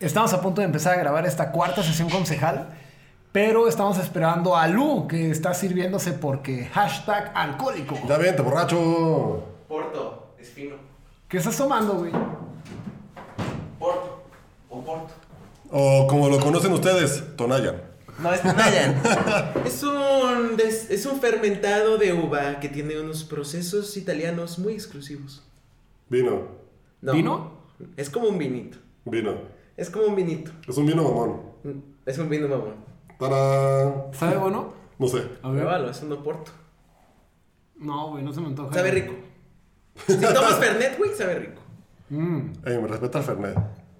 Estamos a punto de empezar a grabar esta cuarta sesión concejal, pero estamos esperando a Lu, que está sirviéndose porque hashtag alcohólico. Ya vente, borracho. Porto, es fino. ¿Qué estás tomando, güey? Porto, o Porto. O como lo conocen ustedes, Tonayan. No, es Nayan. es, un, des- es un fermentado de uva que tiene unos procesos italianos muy exclusivos. Vino, No, ¿Vino? Es como un vinito. vino. Es como un vinito. Es un vino mamón. Es un vino mamón. Para. ¿Sabe bueno? No sé. A ver. Pruébalo, es un Porto. No, güey, no se me antoja. Sabe rico. Si tomas Fernet, güey, sabe rico. Mm, Ey, me respeta el Fernet,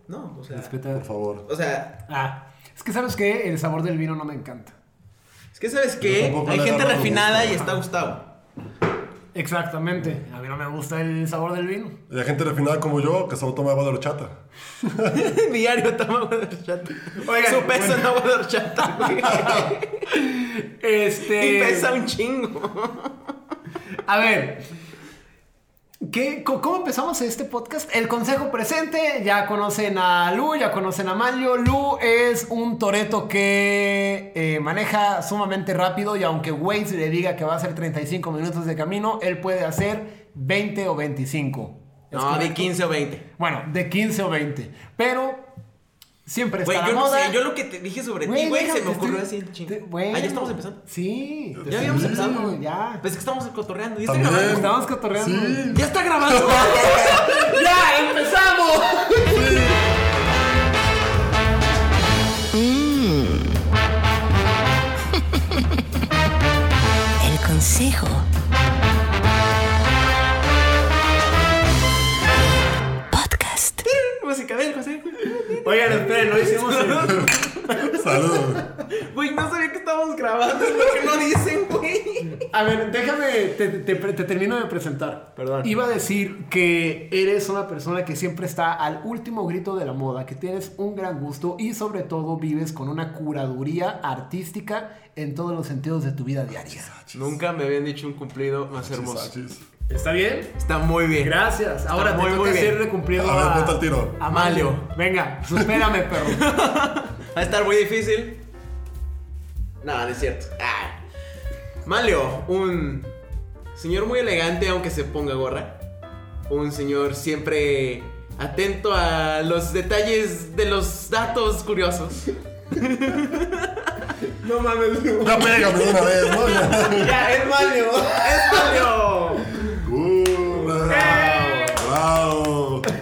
No, o sea. respeta. por favor. O sea, Ah, es que sabes que el sabor del vino no me encanta. es que sabes que hay gente refinada y está Gustavo. Exactamente. A mí no me gusta el sabor del vino. Y hay gente refinada como yo que solo toma agua de horchata. Diario toma agua de horchata. Oigan, Su peso bueno. en agua de horchata, güey. Este. Y pesa un chingo. A ver. ¿Qué, ¿Cómo empezamos este podcast? El consejo presente. Ya conocen a Lu, ya conocen a Mario. Lu es un toreto que eh, maneja sumamente rápido y aunque Waze le diga que va a hacer 35 minutos de camino, él puede hacer 20 o 25. ¿Es No, de correcto? 15 o 20. Bueno, de 15 o 20. Pero siempre está Güey, la yo no moda. sé, yo lo que te dije sobre ti, güey, déjame, se me ocurrió estoy- así te- bueno. Ah, ya estamos empezando. Sí. Ya habíamos Sí, empezado. Ya. Pues es que estamos cotorreando. ¿Ya está grabando? Estamos cotorreando. Sí. ¡Ya está grabando! ¡Ya empezamos! El consejo. Oigan, esperen, no hicimos el... Salud. Güey, no sabía que estábamos grabando. Es lo que no dicen, güey. A ver, déjame, te, te- te termino de presentar. Perdón. Iba a decir que eres una persona que siempre está al último grito de la moda, que tienes un gran gusto y sobre todo vives con una curaduría artística en todos los sentidos de tu vida diaria. Nunca me habían dicho un cumplido más hermoso. ¿Está bien? Está muy bien. Gracias. Ahora muy, te muy toca bien. hacerle cumplido A ver, a, el tiro. a Malio. Venga, supérame, perro. Va a estar muy difícil. No, no es cierto. Ah. Malio, un señor muy elegante aunque se ponga gorra. Un señor siempre atento a los detalles de los datos curiosos. no mames, Ya pégame de una vez, ¿no? Ya. Ya, es Malio. ¡Es Malio!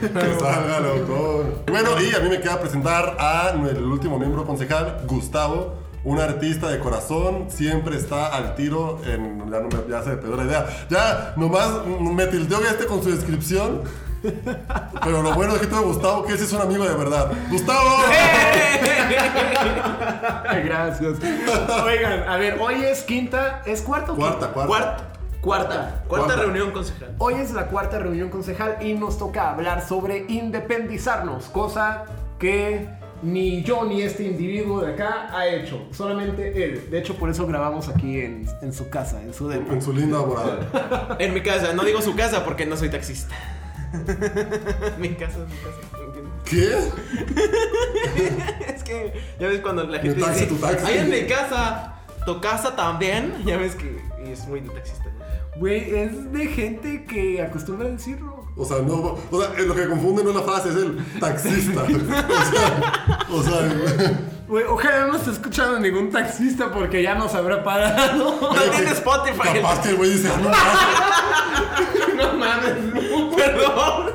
Que salga loco. Bueno, y a mí me queda presentar a el último miembro concejal, Gustavo. Un artista de corazón, siempre está al tiro en... Ya, no me, ya se me pegó la idea. Ya, nomás me tildeó este con su descripción. Pero lo bueno es que tengo Gustavo, que ese es un amigo de verdad. ¡Gustavo! Gracias. Oigan, a ver, hoy es quinta, ¿es cuarta o Cuarta, cuarta. Cuarta. Cuarta. Cuarta Cuarta. reunión concejal. Hoy es la cuarta reunión concejal y nos toca hablar sobre independizarnos, cosa que ni yo ni este individuo de acá ha hecho, solamente él. De hecho, por eso grabamos aquí en, en su casa, en su depa. En su linda morada. En mi casa, no digo su casa porque no soy taxista. mi casa es mi casa. ¿Qué? Es que ya ves cuando la gente taxi, dice, tu taxi. "Ay, en mi casa, tu casa también. Ya ves que y es muy de taxista. Güey, es de gente que acostumbra a decirlo. O sea, no, o sea, lo que confunde no es la frase, es el taxista. O sea, o sea, Güey, ojalá no esté escuchando ningún taxista porque ya nos habrá parado. No tiene Spotify. capaz que el güey dice, "Ah, no, no mames. Perdón.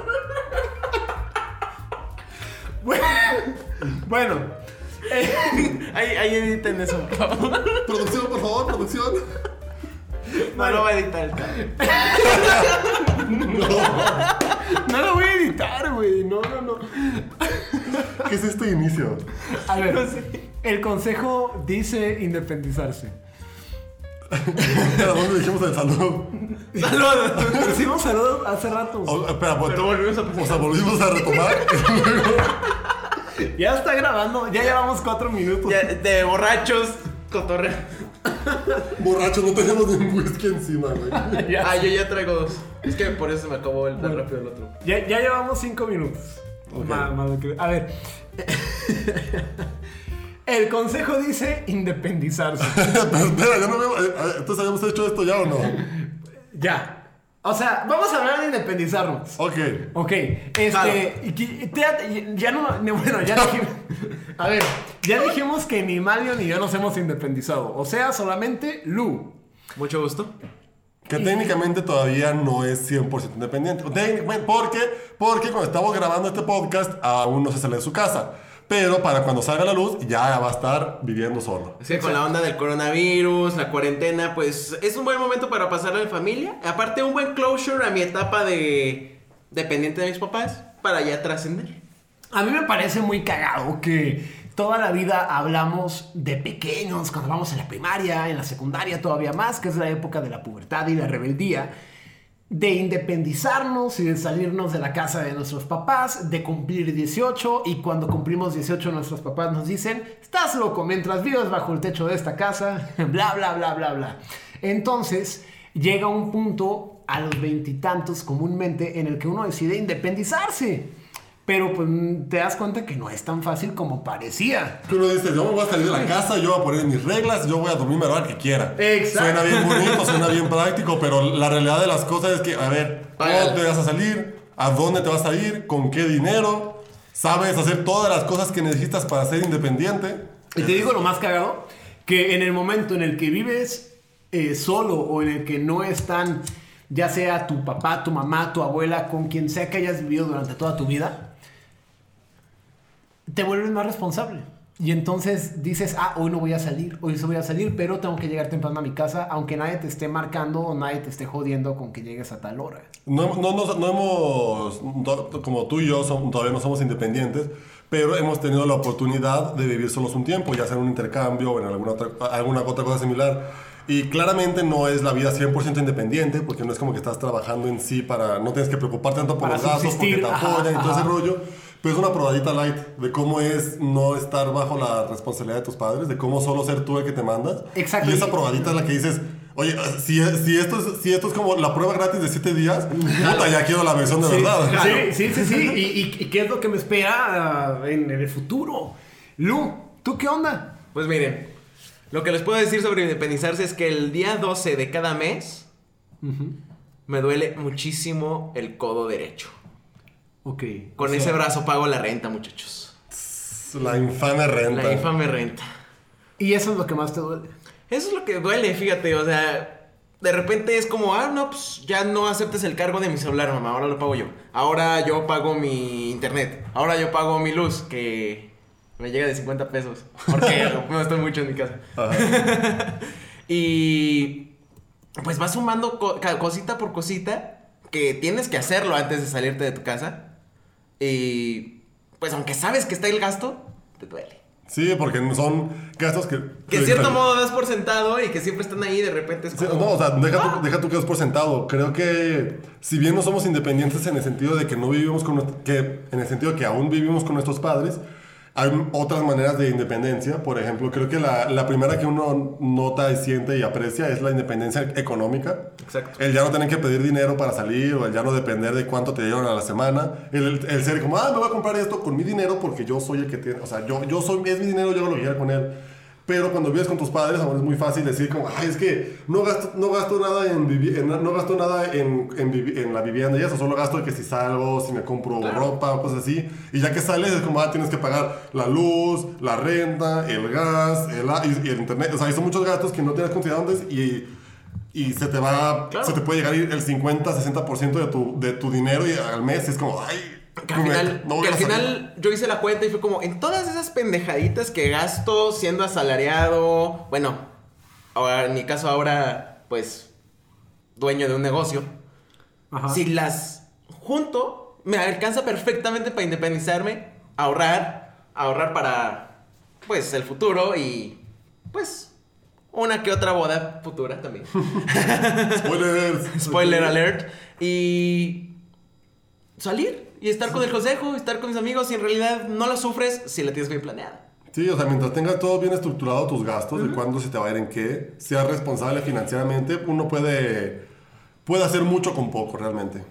Bueno, bueno, eh, Ahí, ahí editen eso, por favor. producción, por favor, producción. No lo va a editar el cabrón. no lo voy a editar, güey. No, no, no. ¿Qué es este inicio? A ver, No sé. el consejo dice independizarse. ¿A dónde dijimos el saludo? Saludos. Hicimos saludos hace rato. O- espera, pues, Pero volvimos a O sea, volvimos a retomar. y luego- Ya está grabando, ya llevamos cuatro minutos. Ya, de borrachos, cotorreo. Borrachos, no tenemos ni un whisky encima, güey. Ya, Ah, yo ya traigo dos. Es que por eso se me acabó el tan rápido el otro. ya, ya llevamos cinco minutos. Ok. Ma- más lo que- A ver. El consejo dice independizarse. Pero espera, yo no veo. eh, Entonces, ¿habíamos hecho esto ya o no? ya. O sea, vamos a hablar de independizarnos. Ok. Ok, este, Claro. y que- te- ya no, bueno, ya dijimos, a ver, ya dijimos que ni Mario ni yo nos hemos independizado, o sea, solamente Lu. Mucho gusto. Que técnicamente todavía no es 100% independiente. Técnicamente, ¿Por qué? Porque cuando estamos grabando este podcast aún no se sale de su casa. Pero para cuando salga la luz ya va a estar viviendo solo. Es que con la onda del coronavirus, la cuarentena, pues es un buen momento para pasarla en familia. Aparte, un buen closure a mi etapa de dependiente de mis papás para ya trascender. A mí me parece muy cagado que toda la vida hablamos de pequeños, cuando vamos en la primaria, en la secundaria todavía más, que es la época de la pubertad y la rebeldía, de independizarnos y de salirnos de la casa de nuestros papás, de cumplir 18 y cuando cumplimos 18 nuestros papás nos dicen, estás loco mientras vives bajo el techo de esta casa, bla, bla, bla, bla, bla. Entonces llega un punto a los veintitantos comúnmente en el que uno decide independizarse. Pero pues te das cuenta que no es tan fácil como parecía. Que uno dice, yo me voy a salir de la casa, yo voy a poner mis reglas, yo voy a dormirme a la hora que quiera. Exacto. Suena bien bonito, suena bien práctico, pero la realidad de las cosas es que, a ver. ¿cómo te vas a salir? ¿A dónde te vas a ir? ¿Con qué dinero? ¿Sabes hacer todas las cosas que necesitas para ser independiente? Y te digo lo más cagado, que en el momento en el que vives eh, solo o en el que no están, ya sea tu papá, tu mamá, tu abuela, con quien sea que hayas vivido durante toda tu vida, te vuelves más responsable. Y entonces dices, ah, hoy no voy a salir, hoy sí voy a salir, pero tengo que llegar temprano a mi casa, aunque nadie te esté marcando o nadie te esté jodiendo con que llegues a tal hora. No, no, no, no hemos, como tú y yo som- todavía no somos independientes, pero hemos tenido la oportunidad de vivir solos un tiempo, ya sea en un intercambio o en alguna otra, alguna otra cosa similar. Y claramente no es la vida 100% independiente, porque no es como que estás trabajando en sí para, no tienes que preocuparte tanto por Para los gastos, porque te apoyan y todo ese rollo. Pero es una probadita light de cómo es no estar bajo la responsabilidad de tus padres, de cómo solo ser tú el que te mandas. Exacto. Y esa probadita es la que dices, oye, si, si, esto, es, si esto es como la prueba gratis de 7 días, puta, ya quiero la versión de verdad. Sí, sí, sí, sí. ¿Y, y- y qué es lo que me espera ah, en, en el futuro? Lu, ¿tú qué onda? Pues miren, lo que les puedo decir sobre independizarse es que el día 12 de cada mes me duele muchísimo el codo derecho. Ok. Con o sea, ese brazo pago la renta, muchachos. La infame renta. La infame renta. Y eso es lo que más te duele. Eso es lo que duele, fíjate, o sea, de repente es como, ah, no, pues ya no aceptes el cargo de mi celular, mamá, ahora lo pago yo. Ahora yo pago mi internet, ahora yo pago mi luz, que me llega de 50 pesos, porque no estoy mucho en mi casa. y pues vas sumando co- cosita por cosita, que tienes que hacerlo antes de salirte de tu casa. Y pues aunque sabes que está el gasto, te duele. Sí, porque son gastos que... Que en cierto modo das por sentado y que siempre están ahí, de repente es Sí, como... no, o sea, deja tú, deja tú que es por sentado. Creo que si bien no somos independientes en el sentido de que no vivimos con que en el sentido de que aún vivimos con nuestros padres, hay otras maneras de independencia. Por ejemplo, creo que la, la primera que uno nota y siente y aprecia es la independencia económica. Exacto. El ya no tener que pedir dinero para salir o el ya no depender de cuánto te dieron a la semana. El, el ser como, ah, me voy a comprar esto con mi dinero porque yo soy el que tiene, o sea, yo, yo soy, es mi dinero, yo lo que quiera con él. Pero cuando vives con tus padres, ahora es muy fácil decir como, ay, es que no gasto, no gasto nada en, vivi- en- no gasto nada en, en, la vivienda y eso, solo gasto de que si salgo, si me compro ropa o cosas así. Y ya que sales es como, ah, tienes que pagar la luz, la renta, el gas, el, y, y el internet. O sea, hay son muchos gastos que no tienes considerado antes y, y se te va, Claro. se te puede llegar a ir el 50, 60% de tu, de tu dinero y al mes y es como, ay, Que al final, no que al salir". final yo hice la cuenta y fue como, en todas esas pendejaditas que gasto siendo asalariado, bueno, ahora, en mi caso ahora, pues, dueño de un negocio, Ajá. si las junto, me alcanza perfectamente para independizarme, ahorrar, ahorrar para, pues, el futuro y, pues, una que otra boda futura también. Spoilers. Spoiler alert. Y salir y estar con el consejo, estar con mis amigos y en realidad no lo sufres si la tienes bien planeada. Sí, o sea, mientras tengas todo bien estructurado tus gastos, de cuándo se te va a ir en qué, seas responsable financieramente, uno puede, puede hacer mucho con poco realmente.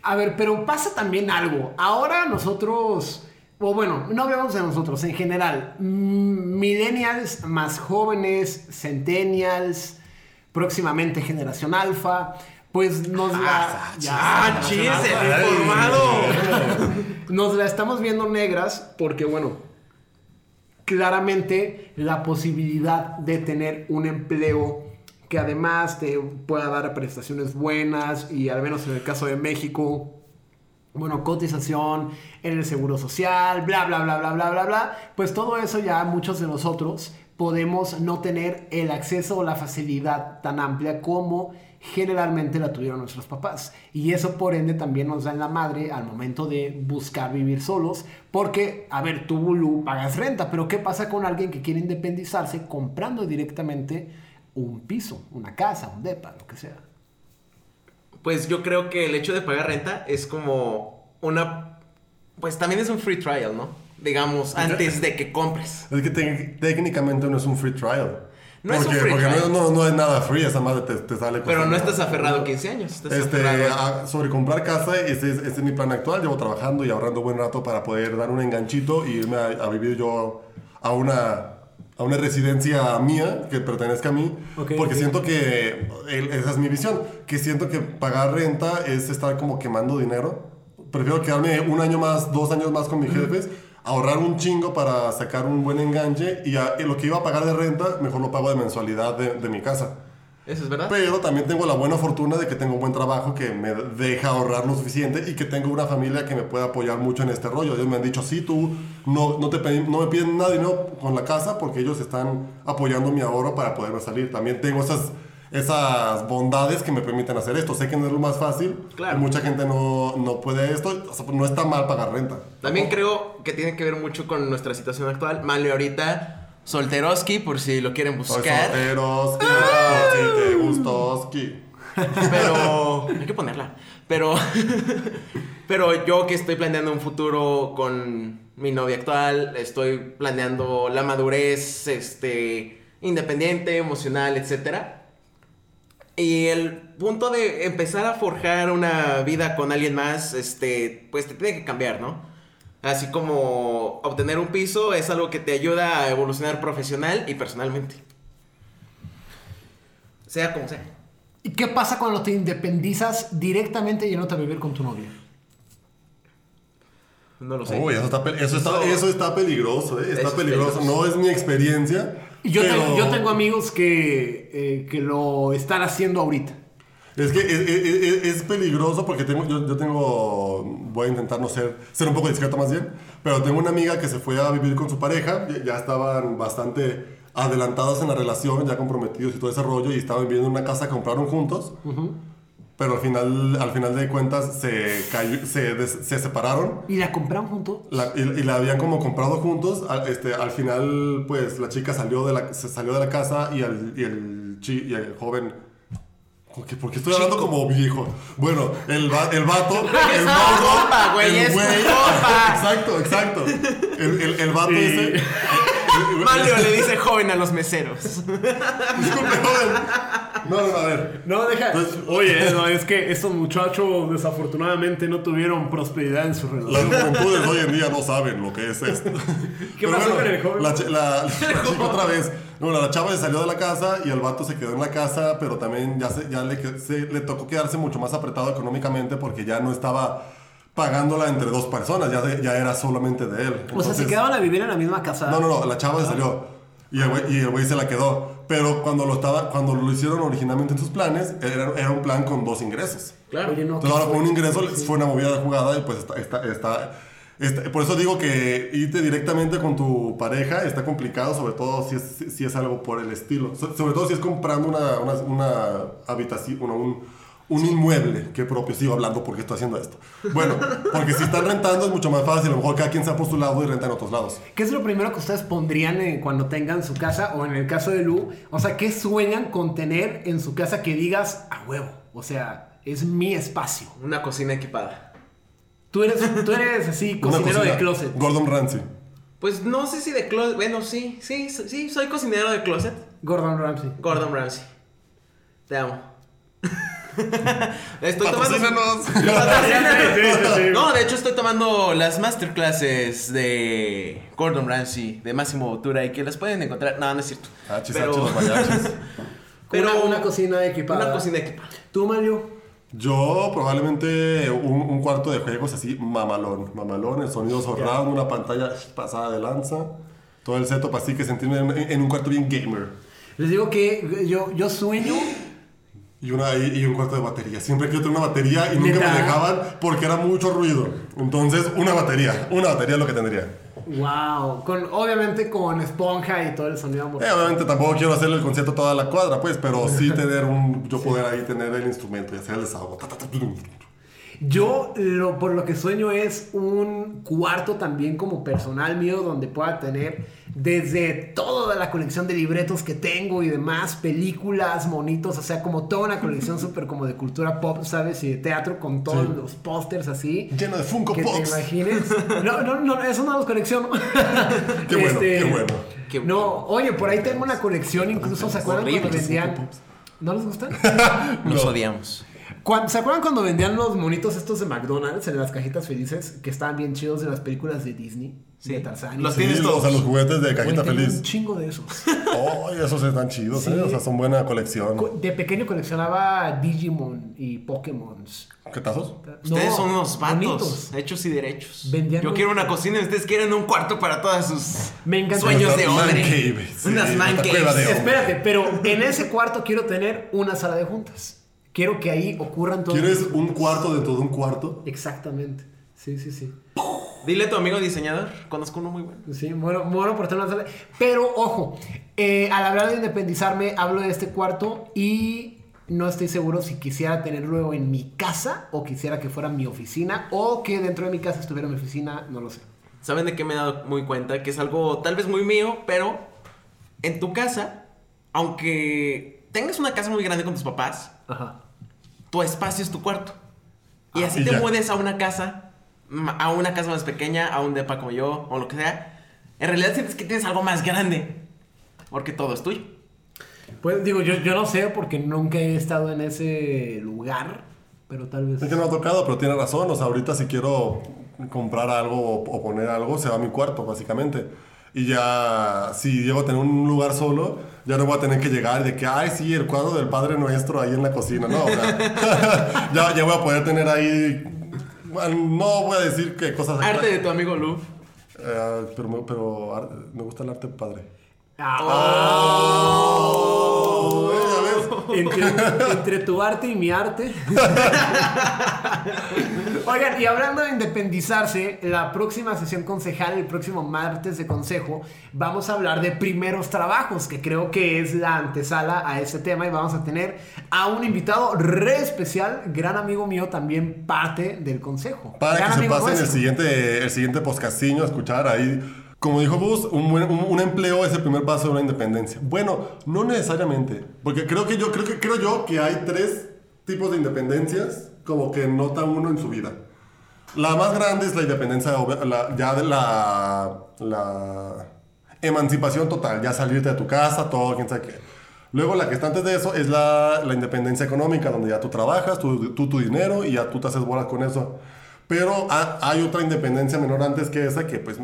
A ver, pero pasa también algo. Ahora nosotros, o bueno, no hablamos de nosotros, en general, mm, millennials más jóvenes, centennials, próximamente generación alfa, pues nos la... Ah, chis, generación el alfa. informado. Nos la estamos viendo negras porque, bueno, claramente la posibilidad de tener un empleo que además te pueda dar prestaciones buenas y al menos en el caso de México, bueno, cotización en el seguro social, bla, bla, bla, bla, bla, bla, bla, pues todo eso ya muchos de nosotros podemos no tener el acceso o la facilidad tan amplia como generalmente la tuvieron nuestros papás. Y eso por ende también nos da en la madre al momento de buscar vivir solos. Porque, a ver, tú, Lu, pagas renta, pero ¿qué pasa con alguien que quiere independizarse comprando directamente un piso, una casa, un depa, lo que sea? Pues yo creo que el hecho de pagar renta es como una... Pues también es un free trial, ¿no? Digamos, antes de que compres. Es que te- técnicamente no es un free trial. No es un porque, free porque trial. no, no, no es nada free, esa madre te, te sale Pero no estás aferrado 15 años. Estás Este, aferrado... a- sobre comprar casa, ese es, ese es mi plan actual. Llevo trabajando y ahorrando buen rato para poder dar un enganchito y irme a, a vivir yo a una, a una residencia mía que pertenezca a mí. Ok, porque ok. siento que el- esa es mi visión. Que siento que pagar renta es estar como quemando dinero. Prefiero quedarme un año más, dos años más con mis jefes. Ahorrar un chingo para sacar un buen enganche y, a- y lo que iba a pagar de renta, mejor lo pago de mensualidad de, de mi casa. Eso es verdad. Pero también tengo la buena fortuna de que tengo un buen trabajo que me deja ahorrar lo suficiente y que tengo una familia que me puede apoyar mucho en este rollo. Ellos me han dicho, sí, tú no, no, te no me piden nada dinero con la casa porque ellos están apoyando mi ahorro para poderme salir. También tengo esas, esas bondades que me permiten hacer esto. Sé que no es lo más fácil. Claro. y mucha gente no, no puede esto. O sea, no está mal pagar renta. También creo que tiene que ver mucho con nuestra situación actual. Malio ahorita, solteroski, por si lo quieren Soy buscar. solteroski, por si te gustoski. Pero hay que ponerla. Pero pero yo que estoy planeando un futuro con mi novia actual, estoy planeando la madurez este independiente, emocional, etcétera. Y el punto de empezar a forjar una vida con alguien más, este, pues te tiene que cambiar, ¿no? Así como obtener un piso es algo que te ayuda a evolucionar profesional y personalmente. Sea como sea. ¿Y qué pasa cuando te independizas directamente yéndote a vivir con tu novia? No lo sé. Uy, eso está, eso está, eso está peligroso, ¿eh? Está Eso es peligroso. peligroso. No es mi experiencia. Yo, pero tengo, yo tengo amigos que, eh, que lo están haciendo ahorita. Es que es, es- es- peligroso porque tengo, yo, yo tengo. Voy a intentar no ser. Ser un poco discreto más bien. Pero tengo una amiga que se fue a vivir con su pareja. Ya, estaban bastante adelantados en la relación, ya comprometidos y todo ese rollo. Y estaban viviendo en una casa que compraron juntos. Pero al final, al final de cuentas se, cayó- se, des- se separaron. ¿Y la compraron juntos? La- y, y la habían como comprado juntos. Al, este, al final, pues la chica salió de la, se salió de la casa y, al- y el, chi- y el joven. ¿Por qué, por qué estoy hablando como viejo? Bueno, el, va- el vato. el Es morro, güey, el es güey-. Exacto, exacto. El, el, el vato Sí. ese. Mario le dice joven a los meseros. Disculpe, joven. No, no, no, a ver. No, deja. Pues- Oye, no, es que estos muchachos desafortunadamente no tuvieron prosperidad en su Las relación. juventudes hoy en día no saben lo que es esto. ¿Qué Pero pasó bueno, con el joven? La, la- la chica otra vez. Bueno, la chava se salió de la casa y el vato se quedó en la casa, pero también ya, se, ya le, se- le tocó quedarse mucho más apretado económicamente porque ya no estaba pagándola entre dos personas, ya, ya era solamente de él. O sea, se Entonces- quedaban a vivir en la misma casa. No, no, no, la chava se salió y el güey, y el güey se la quedó. Pero cuando lo, estaba, cuando lo hicieron originalmente en sus planes, era, era un plan con dos ingresos. Claro. Oye, no, Entonces ¿qué ahora con un ingreso fue una movida de jugada y pues está, está, está, está- por eso digo que irte directamente con tu pareja está complicado, sobre todo si es, si es algo por el estilo. So- sobre todo si es comprando una, una, una habitación, una- un, un inmueble que propio. Sigo hablando porque estoy haciendo esto. Bueno, porque si están rentando es mucho más fácil, a lo mejor cada quien sea por su lado y renta en otros lados. ¿Qué es lo primero que ustedes pondrían eh, cuando tengan su casa? O en el caso de Lu, o sea, ¿qué sueñan con tener en su casa que digas a huevo? O sea, es mi espacio. Una cocina equipada. Tú eres, tú eres así, cocinero de closet. Gordon Ramsay. Pues no sé si de closet. Bueno, sí, sí, sí, soy cocinero de closet. Gordon Ramsay. Gordon Ramsay. Te amo. Estoy tomando. No, de hecho estoy tomando las masterclasses de Gordon Ramsay, de Máximo Bottura y que las pueden encontrar. No, no es cierto. Hachis, Pero- hachis, los mariachis. Pero- una, una cocina equipada. Una cocina equipada. ¿Tú, Mario? Yo probablemente un, un cuarto de juegos así mamalón, mamalón, el sonido surround, una pantalla pasada de lanza, todo el setup así que sentirme en, en un cuarto bien gamer. Les digo que yo, yo sueño. Y, una, y, un cuarto de batería. Siempre quiero tener una batería y nunca ¿Neta? me dejaban porque era mucho ruido. Entonces, una batería. Una batería es lo que tendría. Wow. Con, obviamente con esponja y todo el sonido Eh, obviamente tampoco quiero hacerle el concierto a toda la cuadra, pues, pero sí tener un... Yo poder ahí tener el instrumento y hacer el desahogo. Yo lo, por lo que sueño es un cuarto también como personal mío donde pueda tener desde toda la colección de libretos que tengo y demás, películas, monitos, o sea, como toda una colección súper como de cultura pop, ¿sabes? Y de teatro con todos Sí. los pósters así. Lleno de Funko Que te Pops. imagines. No, no, no, eso no los colecciono. Qué bueno, qué bueno. Qué No, oye, por ahí tengo una colección, incluso se acuerdan cuando vendían. ¿No les gustan? Nos No. odiamos. ¿Se acuerdan cuando vendían los monitos estos de McDonald's en las cajitas felices que estaban bien chidos de las películas de Disney? Sí. De Tarzán. Los? Sí, tienes los, todos. o sea, los juguetes de cajita tengo feliz. un chingo de esos. Ay, esos están chidos, Sí. ¿eh? O sea, son buena colección. Co- De pequeño coleccionaba Digimon y Pokémons. ¿Qué tazos? Ustedes No, son unos vatos, hechos y derechos. Vendían Yo quiero una cocina y ustedes quieren un cuarto para todas sus Me sueños de Man hombre. cave, sí, Unas man caves. Espérate, pero en ese cuarto quiero tener una sala de juntas. Quiero que ahí ocurran todos. ¿Quieres un cuarto dentro de un cuarto? Exactamente. Sí, sí, sí. Dile a tu amigo diseñador, conozco uno muy bueno. Sí, muero, muero por tener una sala. Pero ojo, eh, al hablar de independizarme, hablo de este cuarto y no estoy seguro si quisiera tenerlo en mi casa o quisiera que fuera mi oficina o que dentro de mi casa estuviera mi oficina, no lo sé. ¿Saben de qué me he dado muy cuenta? Que es algo tal vez muy mío, pero en tu casa, aunque tengas una casa muy grande con tus papás, Ajá. Tu espacio es tu cuarto. Y Ah, así y te ya. mudes a una casa, a una casa más pequeña, a un depa como yo, o lo que sea. En realidad sientes que tienes algo más grande. Porque todo es tuyo. Pues digo, yo, yo no sé porque nunca he estado en ese lugar, pero tal vez... Es que no ha tocado, pero tiene razón. O sea, ahorita si quiero comprar algo o poner algo, se va a mi cuarto, básicamente. Y ya, si llego a tener un lugar solo, ya no voy a tener que llegar de que, ay, sí, el cuadro del Padre Nuestro ahí en la cocina. No, o sea, ya, ya voy a poder tener ahí. bueno, No voy a decir qué cosas. Arte de tu amigo Lu. Eh, pero me- pero me gusta el arte padre. Oh, ves. entre, entre tu arte y mi arte. Oigan, y hablando de independizarse, la próxima sesión concejal, el próximo martes de consejo, vamos a hablar de primeros trabajos, que creo que es la antesala a este tema y vamos a tener a un invitado re especial, gran amigo mío, también parte del consejo. Para Gran que se pasen el siguiente, el siguiente podcastinho a escuchar ahí. Como dijo Gus, un, buen- un, un empleo es el primer paso de una independencia. Bueno, no necesariamente. Porque creo que yo, creo que, creo yo que hay tres tipos de independencias como que nota uno en su vida. La más grande es la independencia la- ya de la, la emancipación total, ya salirte de tu casa, todo, quién sabe qué. Luego la que está antes de eso es la, la independencia económica, donde ya tú trabajas, tú, tú tu dinero y ya tú te haces bolas con eso. Pero ha- hay otra independencia menor antes que esa, que pues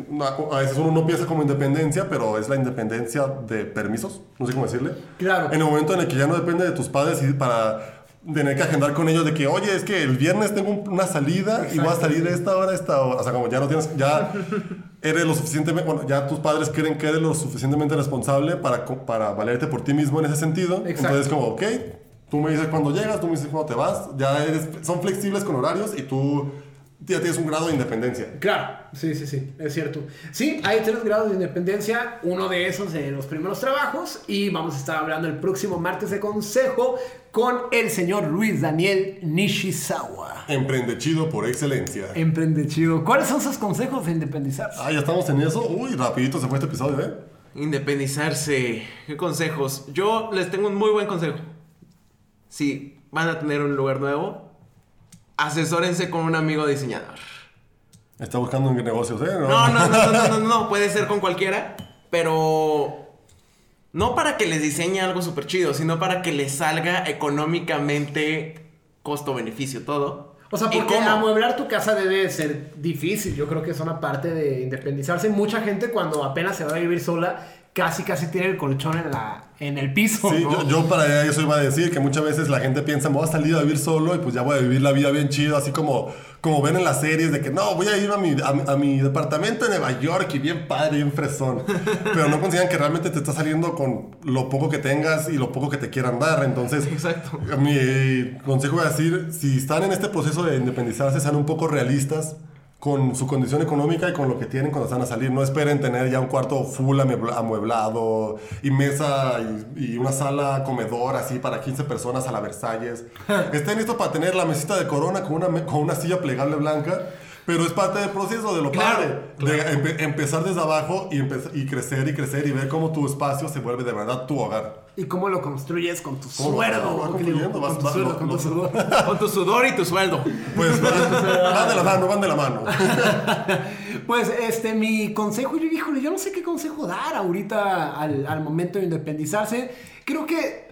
a veces uno no piensa como independencia, pero es la independencia de permisos, no sé cómo decirle. Claro. En el momento en el que ya no depende de tus padres y para tener que agendar con ellos de que, oye, es que el viernes tengo un- una salida y voy a salir de esta hora a esta hora. O sea, como ya no tienes, ya eres lo suficientemente, bueno, ya tus padres creen que eres lo suficientemente responsable para, para valerte por ti mismo en ese sentido. Exacto. Entonces, como, ok, tú me dices cuándo llegas, tú me dices cuándo te vas, ya eres, son flexibles con horarios y tú ya tienes un grado de independencia. Claro, sí, sí, sí, es cierto. Sí, hay tres grados de independencia, uno de esos de los primeros trabajos y vamos a estar hablando el próximo martes de consejo con el señor Luis Daniel Nishizawa. Emprende chido por excelencia. Emprende chido. ¿Cuáles son sus consejos de independizarse? Ah, ya estamos en eso. Uy, rapidito se fue este episodio, ¿eh? Independizarse. ¿Qué consejos? Yo les tengo un muy buen consejo. Si van a tener un lugar nuevo, asesórense con un amigo diseñador. Está buscando negocios, ¿eh? No, no, no, no, no, no, no, puede ser con cualquiera, pero no para que les diseñe algo súper chido, sino para que les salga económicamente costo-beneficio todo. O sea, ¿Y porque amueblar tu casa debe ser difícil. Yo creo que es una parte de independizarse. Mucha gente cuando apenas se va a vivir sola, casi casi tiene el colchón en, la, en el piso. Sí, ¿no? yo, yo para eso iba a decir que muchas veces la gente piensa, me voy a salir a vivir solo y pues ya voy a vivir la vida bien chido, así como, como ven en las series de que no, voy a ir a mi, a, mi- a mi departamento en Nueva York y bien padre, bien fresón. Pero no consideran que realmente te está saliendo con lo poco que tengas y lo poco que te quieran dar. Entonces, Exacto. mi consejo voy a decir, si están en este proceso de independizarse, sean un poco realistas con su condición económica y con lo que tienen cuando están a salir. No esperen tener ya un cuarto full amuebla- amueblado y mesa y, y una sala comedor así para 15 personas a la Versalles. Estén listos para tener la mesita de corona con una, con una silla plegable blanca. Pero es parte del proceso de lo Claro, padre. De empe- empezar desde abajo y, empe- y crecer y crecer y ver cómo tu espacio se vuelve de verdad tu hogar. ¿Y cómo lo construyes con tu ¿Cómo vas- sueldo? Con tu sudor. Con tu sudor y tu sueldo. Pues van, van de la mano, van de la mano. Pues este, mi consejo, yo híjole, yo no sé qué consejo dar ahorita al, al momento de independizarse. Creo que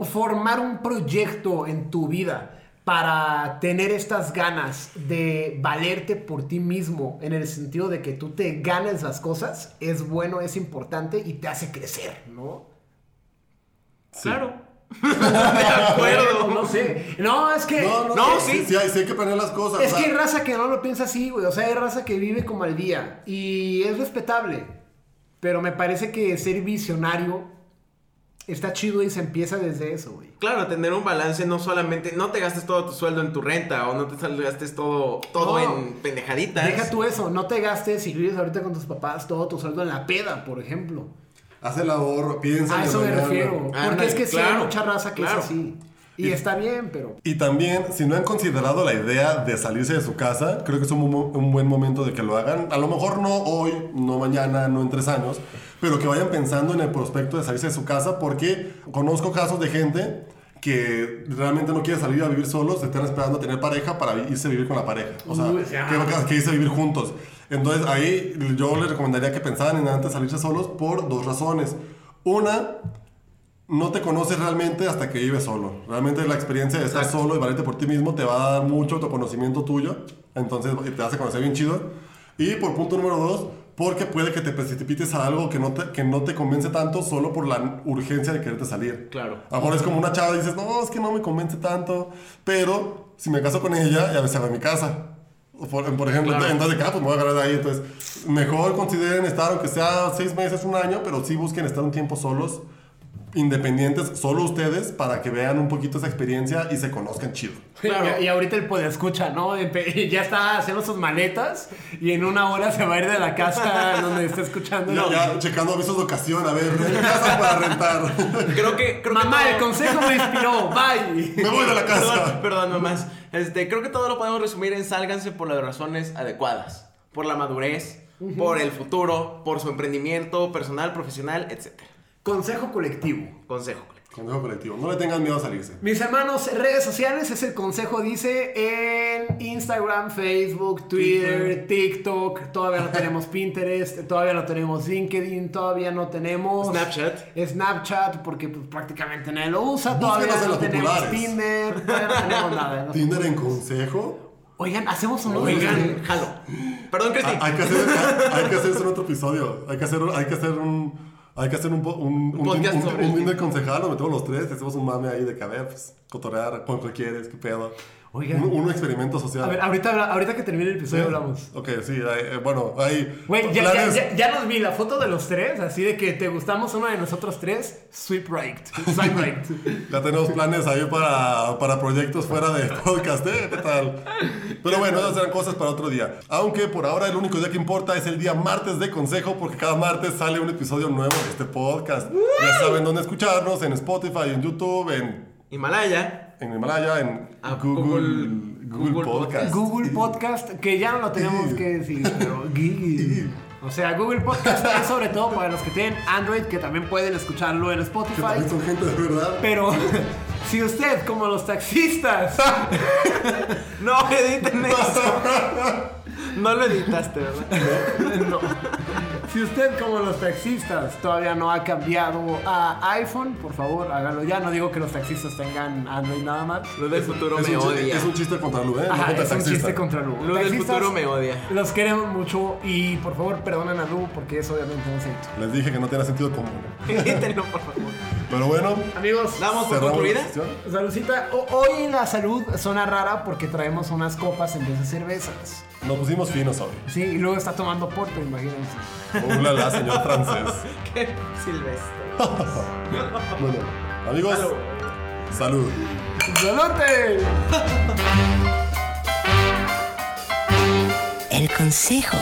formar un proyecto en tu vida para tener estas ganas de valerte por ti mismo, en el sentido de que tú te ganes las cosas, es bueno, es importante y te hace crecer, ¿no? Claro. de acuerdo. No sé. No, es que... No, no, No, sí, sí. sí, hay, sí hay que planear las cosas. Es o que hay raza que no lo piensa así, güey. O sea, hay raza que vive como al día. Y es respetable. Pero me parece que ser visionario está chido y se empieza desde eso, güey. Claro, tener un balance, no solamente, no te gastes todo tu sueldo en tu renta o no te gastes todo, todo No. en pendejaditas. Deja tú eso, no te gastes si vives ahorita con tus papás todo tu sueldo en la peda, por ejemplo. Haz el ahorro, piensa A eso me refiero. Porque es que sí hay claro, mucha raza que claro. es así. Y está bien, pero. Y también, si no han considerado la idea de salirse de su casa, creo que es un, un buen momento de que lo hagan. A lo mejor no hoy, no mañana, no en tres años, pero que vayan pensando en el prospecto de salirse de su casa, porque conozco casos de gente que realmente no quiere salir a vivir solos, se están esperando a tener pareja para irse a vivir con la pareja. O sea, Uy, que, que irse a vivir juntos. Entonces ahí yo les recomendaría que pensaran en antes salirse solos por dos razones. Una, no te conoces realmente hasta que vives solo. Realmente la experiencia de estar Exacto. solo y valerte por ti mismo te va a dar mucho autoconocimiento tuyo. Entonces te hace conocer bien chido. Y por punto número dos, porque puede que te precipites a algo que no te, que no te convence tanto solo por la urgencia de quererte salir. Claro. A lo mejor es como una chava y dices, no, es que no me convence tanto. Pero si me caso con ella, ya me salgo de mi casa. Por, por ejemplo, Claro. entonces, ah, pues me voy a agarrar de ahí. Entonces, mejor consideren estar, aunque sea seis meses, un año, pero sí busquen estar un tiempo solos, independientes, solo ustedes, para que vean un poquito esa experiencia y se conozcan chido. Claro. Y, y ahorita el poder escucha, ¿no? Ya está haciendo sus maletas y en una hora se va a ir de la casa donde está escuchando. Ya, ya checando avisos de ocasión, a ver, casa para rentar. Creo que. Creo Mamá, que el consejo me inspiró. Bye. me voy de la Perdón, casa. perdón, mamás. Este, creo que todo lo podemos resumir en sálganse por las razones adecuadas. Por la madurez, por el futuro, por su emprendimiento personal, profesional, etc. Consejo colectivo. Consejo. colectivo. Consejo colectivo, no le tengan miedo a salirse. Mis hermanos, redes sociales es el consejo, dice en Instagram, Facebook, Twitter, TikTok, todavía no tenemos Pinterest, todavía no tenemos LinkedIn, todavía no tenemos Snapchat. Snapchat, porque pues, prácticamente nadie lo usa, todavía Búsquenos no tenemos populares. Tinder, todavía no tenemos nada. ¿no? Tinder en consejo. Oigan, hacemos un Oigan, jalo. Perdón, Cristi. Ah, Hay que hacer, hay, hay que hacer eso en otro episodio. Hay que hacer, hay que hacer un. Hay que hacer un, un, un, podcast un, un el Tinder concejal, nos metemos los tres, hacemos un mame ahí de que a ver, pues, cotorear, cuánto quieres, qué pedo. Oigan. Un, un experimento social. A ver, ahorita, ahorita que termine el episodio ¿Sí? hablamos. Ok, sí, hay- eh, bueno, hay Güey, ya, ya, ya, ya nos vi la foto de los tres, así de que te gustamos uno de nosotros tres, sweep right, swipe right. Ya tenemos planes ahí para, para proyectos fuera de podcast, ¿eh? ¿Qué tal? Pero bueno, esas serán cosas para otro día. Aunque por ahora el único día que importa es el día martes de consejo, porque cada martes sale un episodio nuevo de este podcast. Ya saben dónde escucharnos, en Spotify, en YouTube, en, Himalaya. en Himalaya, en Ah, Google, Google- Google, Google Podcast. Google Podcast, que ya no lo tenemos que decir, pero. O sea, Google Podcast es sobre todo para los que tienen Android, que también pueden escucharlo en Que Spotify. también son gente de verdad. Pero si usted, como los taxistas, No, editen eso. No lo editaste, ¿verdad? No. Si usted, como los taxistas, todavía no ha cambiado a iPhone, por favor, hágalo ya. No digo que los taxistas tengan Android nada más. Lo del futuro Es me un, odia. es un chiste contra Lu, ¿eh? No Ajá, contra es un chiste contra Lu. Lu del futuro me odia. Los queremos mucho y por favor perdonen a Lu porque es obviamente un aceito. Les dije que no tiene sentido común. Edítenlo, por favor. Pero bueno, Amigos, ¿Damos por la concluida? saludcita. Hoy la salud suena rara porque traemos unas copas en vez de cervezas. Nos pusimos finos hoy. Sí, y luego está tomando porto, imagínense. Ulala, señor francés. Qué silvestre. Bueno, amigos, salud. ¡Salute! El consejo